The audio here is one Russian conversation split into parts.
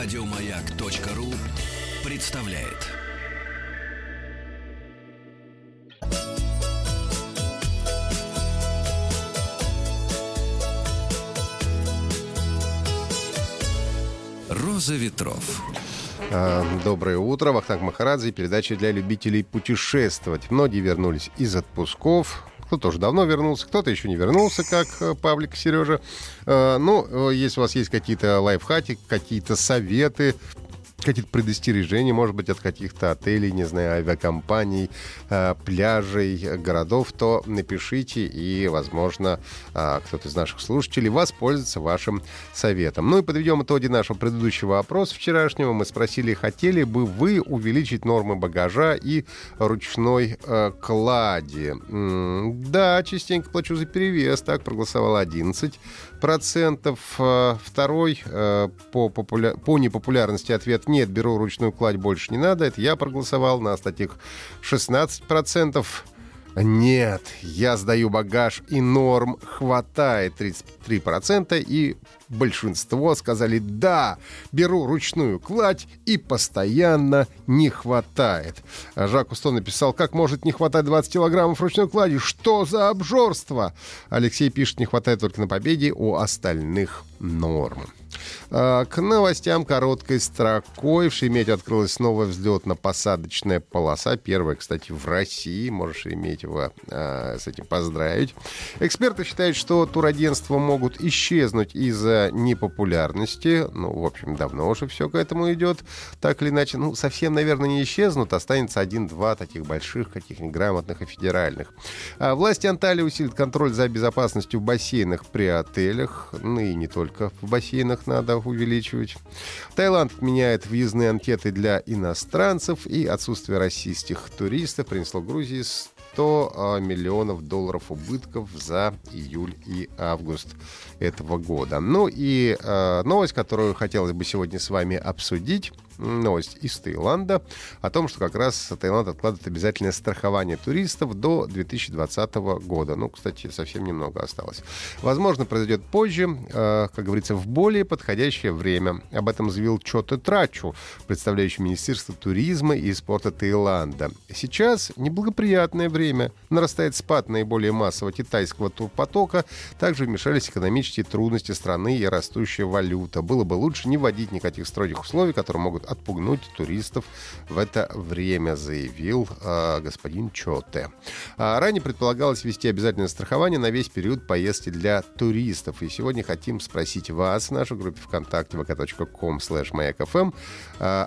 Радиомаяк.ру представляет. Роза ветров. А, Доброе утро, Вахтанг Махарадзе, передача для любителей путешествовать. Многие вернулись из отпусков, кто-то уже давно вернулся, кто-то еще не вернулся, как э, Павлик Сережа. Э, Ну, э, если у вас есть какие-то лайфхаки, какие-то советы, какие-то предостережения, может быть, от каких-то отелей, не знаю, авиакомпаний, э, пляжей, городов, то напишите, и, возможно, э, кто-то из наших слушателей воспользуется вашим советом. Ну и подведем итоги нашего предыдущего опроса вчерашнего. Мы спросили, хотели бы вы увеличить нормы багажа и ручной э, клади? Да, частенько плачу за перевес, так проголосовало 11 процентов. Э, Второй э, по, популя- по непопулярности ответ нет, беру ручную кладь, больше не надо. Это я проголосовал, на статьях 16 процентов. Нет, я сдаю багаж, и норм хватает 33%, и большинство сказали «да, беру ручную кладь, и постоянно не хватает». Жак Усто написал «как может не хватать 20 килограммов ручной клади? Что за обжорство?» Алексей пишет «не хватает только на победе, у остальных норм». А, К новостям короткой строкой. В Шереметьево открылась новая взлетно-посадочная полоса. Первая, кстати, в России. Можешь Шереметьево а, с этим поздравить. Эксперты считают, что турагентства могут исчезнуть из-за непопулярности. Ну, в общем, давно уже все к этому идет. Так или иначе, ну, совсем, наверное, не исчезнут. Останется один-два таких больших, каких-нибудь грамотных и федеральных. А власти Анталии усилят контроль за безопасностью в бассейнах при отелях. Ну и не только в бассейнах надо увеличивать. Таиланд отменяет въездные анкеты для иностранцев, и отсутствие российских туристов принесло Грузии 100 а, миллионов долларов убытков за июль и август этого года. Ну и э, новость, которую хотелось бы сегодня с вами обсудить. Новость из Таиланда о том, что как раз Таиланд откладывает обязательное страхование туристов до 2020 года. Ну, кстати, совсем немного осталось. Возможно, произойдет позже, э, как говорится, в более подходящее время. Об этом заявил Чоте Трачу, представляющий Министерство туризма и спорта Таиланда. Сейчас неблагоприятное время. Нарастает спад наиболее массового китайского турпотока. Также вмешались экономические трудности страны и растущая валюта. Было бы лучше не вводить никаких строгих условий, которые могут отпугнуть туристов в это время, заявил э, господин Чоте. А ранее предполагалось ввести обязательное страхование на весь период поездки для туристов. И сегодня хотим спросить вас в нашей группе ВКонтакте vk.com slash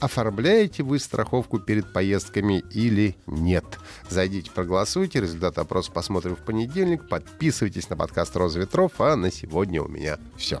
оформляете вы страховку перед поездками или нет? Зайдите, проголосуйте. Результаты опроса посмотрим в понедельник. Подписывайтесь на подкаст «Роза ветров». А на сегодня у меня все.